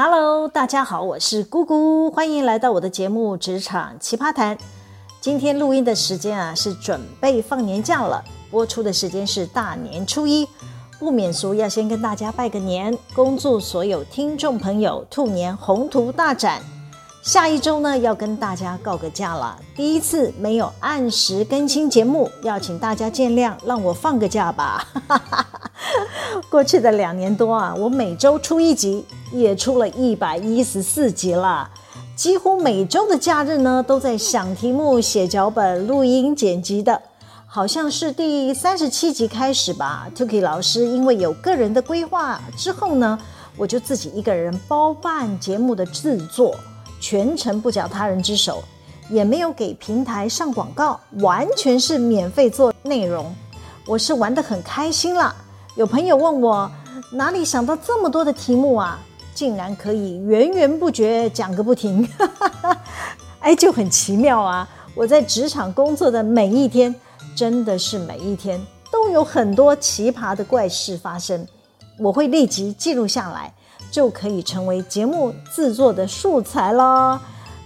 Hello，大家好，我是姑姑，欢迎来到我的节目《职场奇葩谈》。今天录音的时间啊，是准备放年假了，播出的时间是大年初一，不免俗要先跟大家拜个年，恭祝所有听众朋友兔年宏图大展。下一周呢，要跟大家告个假了，第一次没有按时更新节目，要请大家见谅，让我放个假吧。过去的两年多啊，我每周出一集，也出了一百一十四集了。几乎每周的假日呢，都在想题目、写脚本、录音、剪辑的。好像是第三十七集开始吧，Tuki 老师因为有个人的规划之后呢，我就自己一个人包办节目的制作，全程不缴他人之手，也没有给平台上广告，完全是免费做内容。我是玩得很开心啦。有朋友问我哪里想到这么多的题目啊，竟然可以源源不绝讲个不停，哎，就很奇妙啊！我在职场工作的每一天，真的是每一天都有很多奇葩的怪事发生，我会立即记录下来，就可以成为节目制作的素材咯。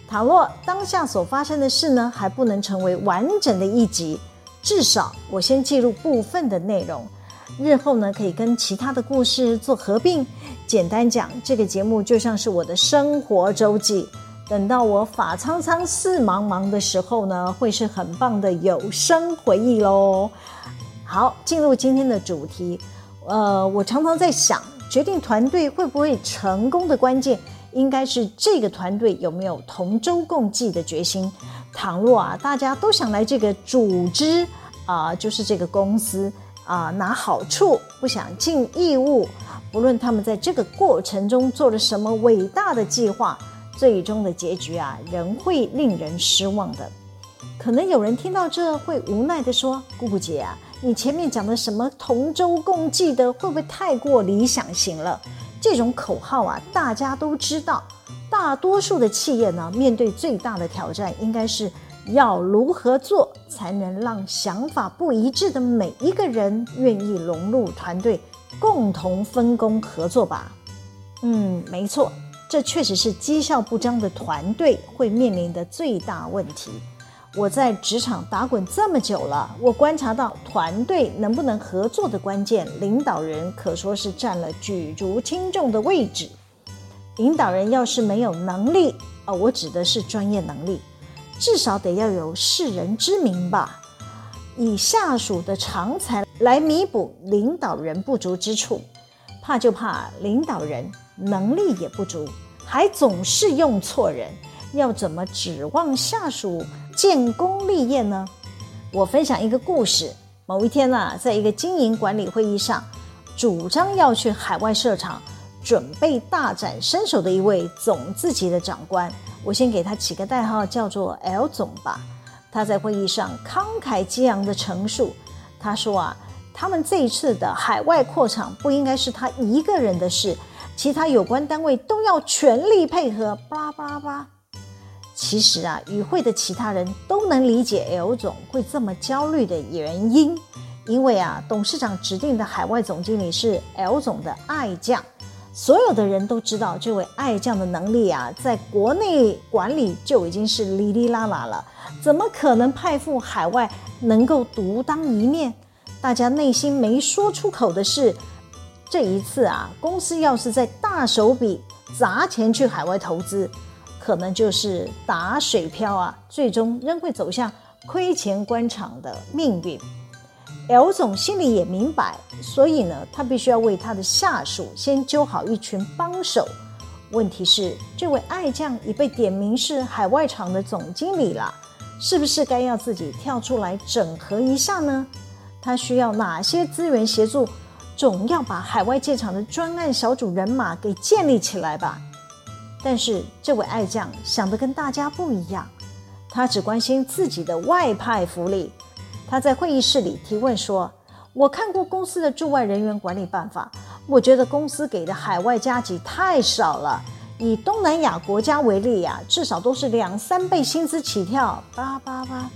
倘若当下所发生的事呢，还不能成为完整的一集，至少我先记录部分的内容。日后呢，可以跟其他的故事做合并。简单讲，这个节目就像是我的生活周记。等到我发苍苍、事茫茫的时候呢，会是很棒的有声回忆喽。好，进入今天的主题。呃，我常常在想，决定团队会不会成功的关键，应该是这个团队有没有同舟共济的决心。倘若啊，大家都想来这个组织啊、就是这个公司。啊，拿好处不想尽义务，不论他们在这个过程中做了什么伟大的计划，最终的结局啊，仍会令人失望的。可能有人听到这会无奈地说：“姑姑姐啊，你前面讲的什么同舟共济的，会不会太过理想型了？这种口号啊，大家都知道。大多数的企业呢，面对最大的挑战，应该是。”要如何做才能让想法不一致的每一个人愿意融入团队，共同分工合作吧？嗯，没错，这确实是绩效不彰的团队会面临的最大问题。我在职场打滚这么久了，我观察到团队能不能合作的关键，领导人可说是占了举足轻重的位置。领导人要是没有能力，啊，我指的是专业能力。至少得要有识人之明吧，以下属的长才来弥补领导人不足之处，怕就怕领导人能力也不足，还总是用错人，要怎么指望下属建功立业呢？我分享一个故事，某一天呢、在一个经营管理会议上，主张要去海外设厂，准备大展身手的一位总自级的长官。我先给他起个代号，叫做 L 总吧。他在会议上慷慨激昂的陈述，他说啊，他们这一次的海外扩厂不应该是他一个人的事，其他有关单位都要全力配合。巴拉巴拉巴拉。其实啊，与会的其他人都能理解 L 总会这么焦虑的原因，因为啊，董事长指定的海外总经理是 L 总的爱将。所有的人都知道这位爱将的能力啊，在国内管理就已经是哩哩啦啦了，怎么可能派赴海外能够独当一面？大家内心没说出口的是，这一次啊，公司要是再大手笔砸钱去海外投资，可能就是打水漂啊，最终仍会走向亏钱官场的命运。L 总心里也明白，所以呢，他必须要为他的下属先揪好一群帮手。问题是，这位爱将已被点名是海外厂的总经理了，是不是该要自己跳出来整合一下呢？他需要哪些资源协助？总要把海外建厂的专案小组人马给建立起来吧。但是，这位爱将想的跟大家不一样，他只关心自己的外派福利。他在会议室里提问说：“我看过公司的驻外人员管理办法，我觉得公司给的海外加急太少了。以东南亚国家为例呀，至少都是两三倍薪资起跳。”叭叭叭。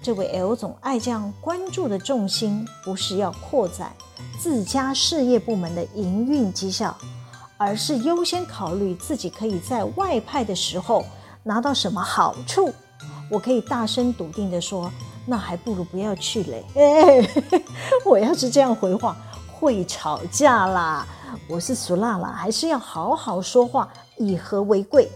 这位 L 总爱将关注的重心不是要扩展自家事业部门的营运绩效，而是优先考虑自己可以在外派的时候拿到什么好处。我可以大声笃定地说，那还不如不要去嘞。哎，我要是这样回话，会吵架啦。我是俗辣啦，还是要好好说话，以和为贵。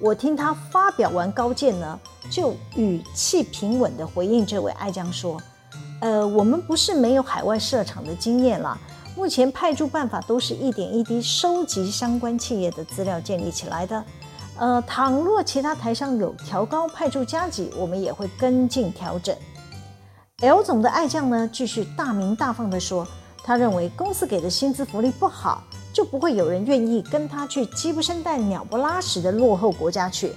我听他发表完高见呢，就语气平稳地回应这位爱将说：“呃，我们不是没有海外设厂的经验啦。目前派驻办法都是一点一滴收集相关企业的资料建立起来的。呃，倘若其他台商有调高派驻加急，我们也会跟进调整。”L 总的爱将呢，继续大鸣大放地说：“他认为公司给的薪资福利不好。”就不会有人愿意跟他去鸡不生蛋、鸟不拉屎的落后国家去。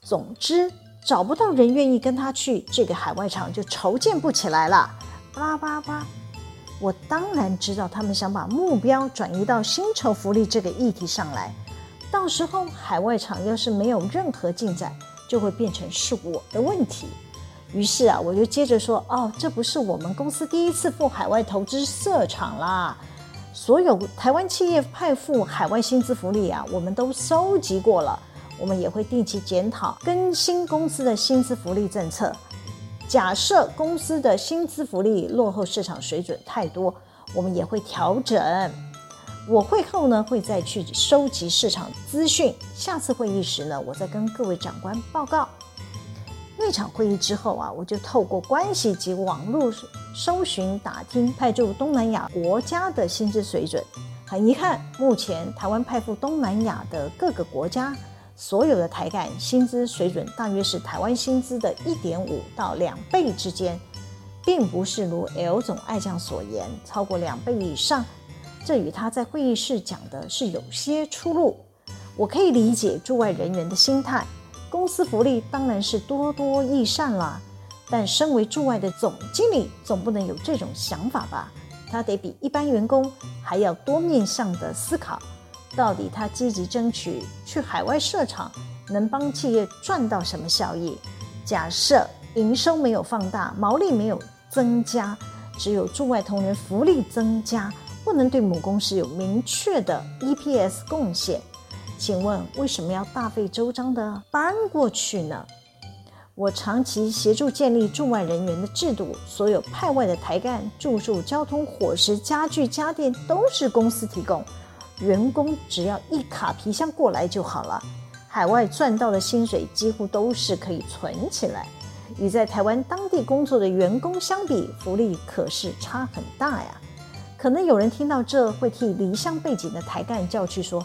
总之，找不到人愿意跟他去这个海外厂，就筹建不起来了。巴拉巴巴，我当然知道他们想把目标转移到薪酬福利这个议题上来。到时候海外厂要是没有任何进展，就会变成是我的问题。于是啊，我就接着说：哦，这不是我们公司第一次赴海外投资设厂啦。所有台湾企业派赴海外薪资福利啊，我们都收集过了。我们也会定期检讨更新公司的薪资福利政策。假设公司的薪资福利落后市场水准太多，我们也会调整。我会后呢，会再去收集市场资讯。下次会议时呢，我再跟各位长官报告。那场会议之后啊，我就透过关系及网络搜寻打听派驻东南亚国家的薪资水准。很遗憾，目前台湾派赴东南亚的各个国家，所有的台干薪资水准大约是台湾薪资的一点五到两倍之间，并不是如 L 总爱将所言超过两倍以上。这与他在会议室讲的是有些出入。我可以理解驻外人员的心态。公司福利当然是多多益善啦，但身为驻外的总经理，总不能有这种想法吧？他得比一般员工还要多面向的思考，到底他积极争取去海外设厂，能帮企业赚到什么效益？假设营收没有放大，毛利没有增加，只有驻外同仁福利增加，不能对母公司有明确的 EPS 贡献。请问为什么要大费周章的搬过去呢？我长期协助建立驻外人员的制度，所有派外的台干、住宿、交通、伙食、家具、家电都是公司提供，员工只要一卡皮箱过来就好了。海外赚到的薪水几乎都是可以存起来，与在台湾当地工作的员工相比，福利可是差很大呀。可能有人听到这会替离乡背井的台干叫去说。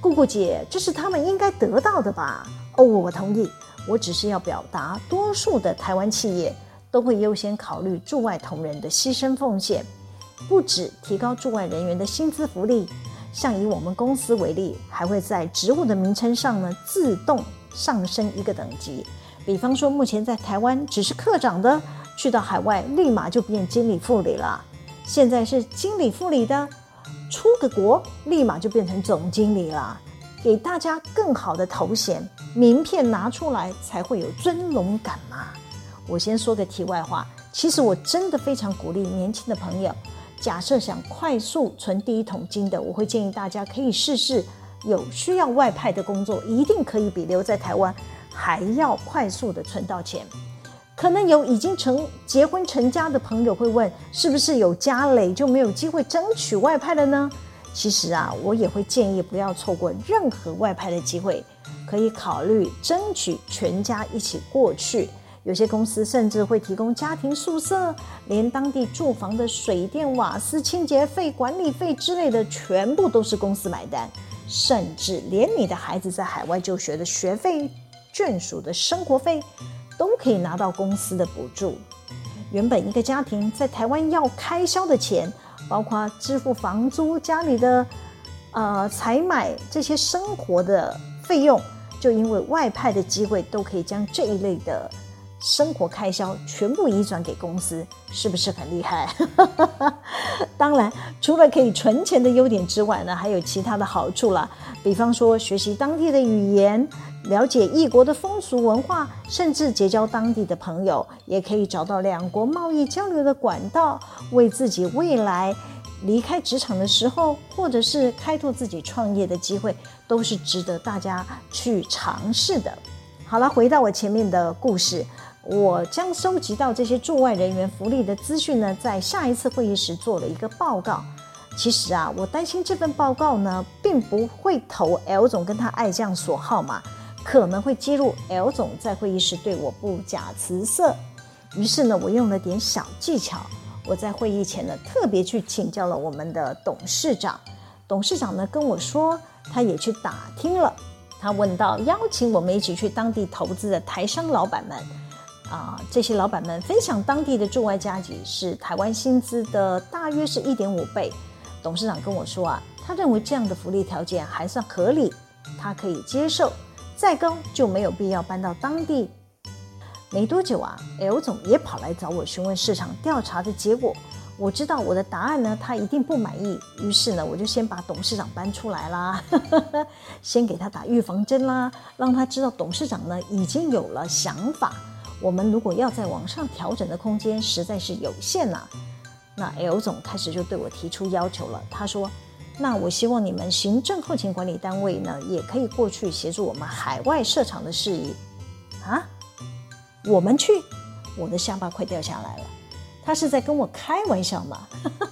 姑姑姐，这是他们应该得到的吧？哦，我同意。我只是要表达，多数的台湾企业都会优先考虑驻外同仁的牺牲奉献，不止提高驻外人员的薪资福利，像以我们公司为例，还会在职务的名称上呢自动上升一个等级。比方说，目前在台湾只是科长的，去到海外立马就变经理副理了。现在是经理副理的。出个国，立马就变成总经理了，给大家更好的头衔，名片拿出来才会有尊荣感嘛。我先说个题外话，其实我真的非常鼓励年轻的朋友，假设想快速存第一桶金的，我会建议大家可以试试有需要外派的工作，一定可以比留在台湾还要快速的存到钱。可能有已经成结婚成家的朋友会问，是不是有家累就没有机会争取外派了呢？其实啊，我也会建议不要错过任何外派的机会，可以考虑争取全家一起过去。有些公司甚至会提供家庭宿舍，连当地住房的水电瓦斯、清洁费、管理费之类的，全部都是公司买单，甚至连你的孩子在海外就学的学费、眷属的生活费。都可以拿到公司的补助。原本一个家庭在台湾要开销的钱，包括支付房租、家里的呃采买这些生活的费用，就因为外派的机会，都可以将这一类的生活开销全部移转给公司，是不是很厉害？当然，除了可以存钱的优点之外呢，还有其他的好处啦，比方说学习当地的语言。了解异国的风俗文化，甚至结交当地的朋友，也可以找到两国贸易交流的管道，为自己未来离开职场的时候，或者是开拓自己创业的机会，都是值得大家去尝试的。好了，回到我前面的故事，我将收集到这些驻外人员福利的资讯呢，在下一次会议时做了一个报告。其实啊，我担心这份报告呢，并不会投 L 总跟他爱将所好嘛，可能会激怒 L 总在会议时对我不假辞色。于是呢，我用了点小技巧。我在会议前呢，特别去请教了我们的董事长。董事长呢跟我说，他也去打听了。他问到邀请我们一起去当地投资的台商老板们，啊、这些老板们分享当地的驻外加急是台湾薪资的大约是一点五倍。董事长跟我说啊，他认为这样的福利条件还算合理，他可以接受，再高就没有必要搬到当地。没多久啊，L 总也跑来找我询问市场调查的结果。我知道我的答案呢，他一定不满意。于是呢，我就先把董事长搬出来啦，先给他打预防针啦，让他知道董事长呢已经有了想法。我们如果要再往上调整的空间实在是有限呐。那 L 总开始就对我提出要求了。他说：“那我希望你们行政后勤管理单位呢，也可以过去协助我们海外设厂的事宜。”啊？我们去，我的下巴快掉下来了。他是在跟我开玩笑吗？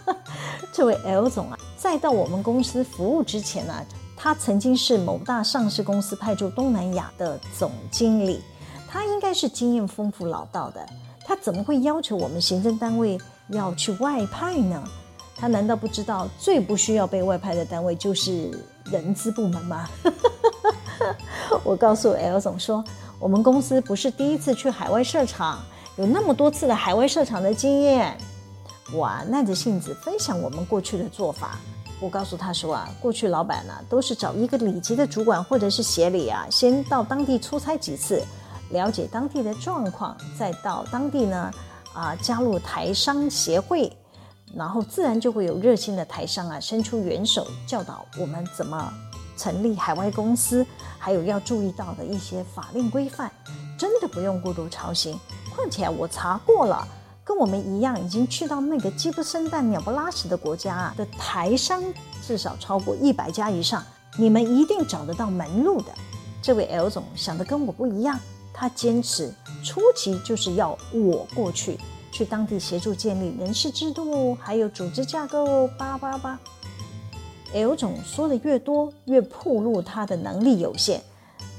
这位 L 总啊，在到我们公司服务之前呢、啊，他曾经是某大上市公司派驻东南亚的总经理，他应该是经验丰富老道的。他怎么会要求我们行政单位要去外派呢？他难道不知道最不需要被外派的单位就是人资部门吗？我告诉 L 总说。我们公司不是第一次去海外设厂，有那么多次的海外设厂的经验。我啊，耐着性子分享我们过去的做法。我告诉他说啊，过去老板呢、都是找一个里级的主管或者是协理啊，先到当地出差几次，了解当地的状况，再到当地呢啊加入台商协会，然后自然就会有热心的台商啊伸出援手，教导我们怎么成立海外公司。还有要注意到的一些法令规范，真的不用过度操心。况且我查过了，跟我们一样已经去到那个鸡不生蛋、鸟不拉屎的国家啊的台商，至少超过一百家以上，你们一定找得到门路的。这位 L 总想的跟我不一样，他坚持初期就是要我过去，去当地协助建立人事制度，还有组织架构，八八八。L 总说的越多，越暴露他的能力有限，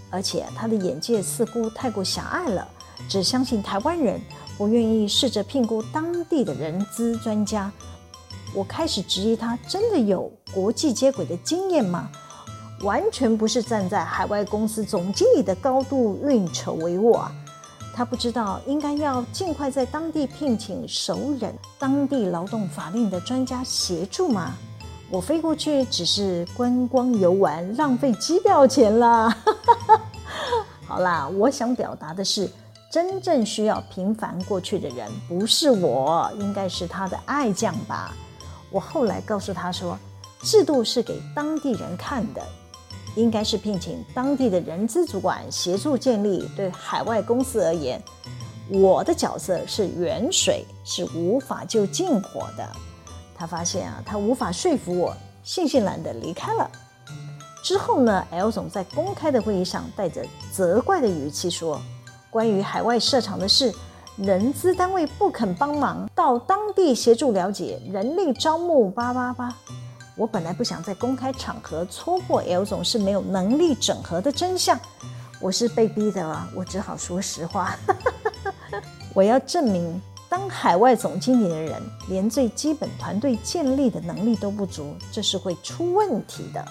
而且他的眼界似乎太过狭隘了，只相信台湾人，不愿意试着聘雇当地的人资专家。我开始质疑他真的有国际接轨的经验吗？完全不是站在海外公司总经理的高度运筹帷幄啊！他不知道应该要尽快在当地聘请熟人当地劳动法令的专家协助吗？我飞过去只是观光游玩，浪费机票钱啦。好啦，我想表达的是，真正需要频繁过去的人不是我，应该是他的爱将吧。我后来告诉他说，制度是给当地人看的，应该是聘请当地的人资主管协助建立。对海外公司而言，我的角色是远水，是无法救近火的。他发现啊，他无法说服我，悻悻然的离开了。之后呢，L 总在公开的会议上带着责怪的语气说：“关于海外设厂的事，人资单位不肯帮忙到当地协助了解人力招募，八八八。”我本来不想在公开场合戳破 L 总是没有能力整合的真相，我是被逼的啊，我只好说实话。我要证明。当海外总经理的人连最基本团队建立的能力都不足，这是会出问题的。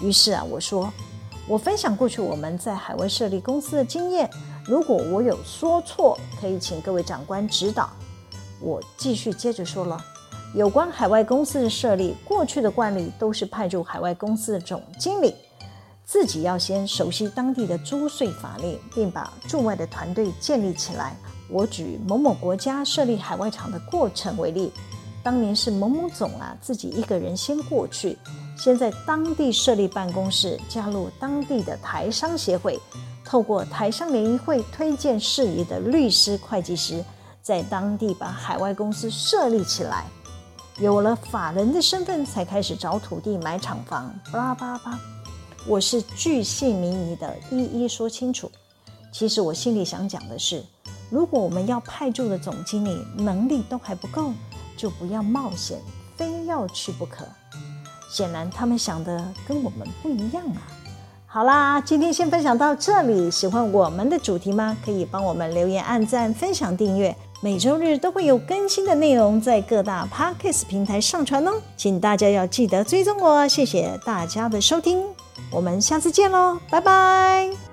于是啊，我说，我分享过去我们在海外设立公司的经验，如果我有说错，可以请各位长官指导。我继续接着说了，有关海外公司的设立，过去的惯例都是派驻海外公司的总经理自己要先熟悉当地的租税法令，并把驻外的团队建立起来。我举某某国家设立海外厂的过程为例，当年是某某总啊自己一个人先过去，先在当地设立办公室，加入当地的台商协会，透过台商联谊会推荐事宜的律师、会计师，在当地把海外公司设立起来。有了法人的身份才开始找土地买厂房，巴拉巴拉巴。我是巨细靡遗的一一说清楚。其实我心里想讲的是，如果我们要派驻的总经理能力都还不够，就不要冒险，非要去不可。显然他们想的跟我们不一样啊。好啦，今天先分享到这里。喜欢我们的主题吗？可以帮我们留言、按赞、分享、订阅。每周日都会有更新的内容在各大 Podcast 平台上传哦，请大家要记得追踪我。谢谢大家的收听。我们下次见喽，拜拜。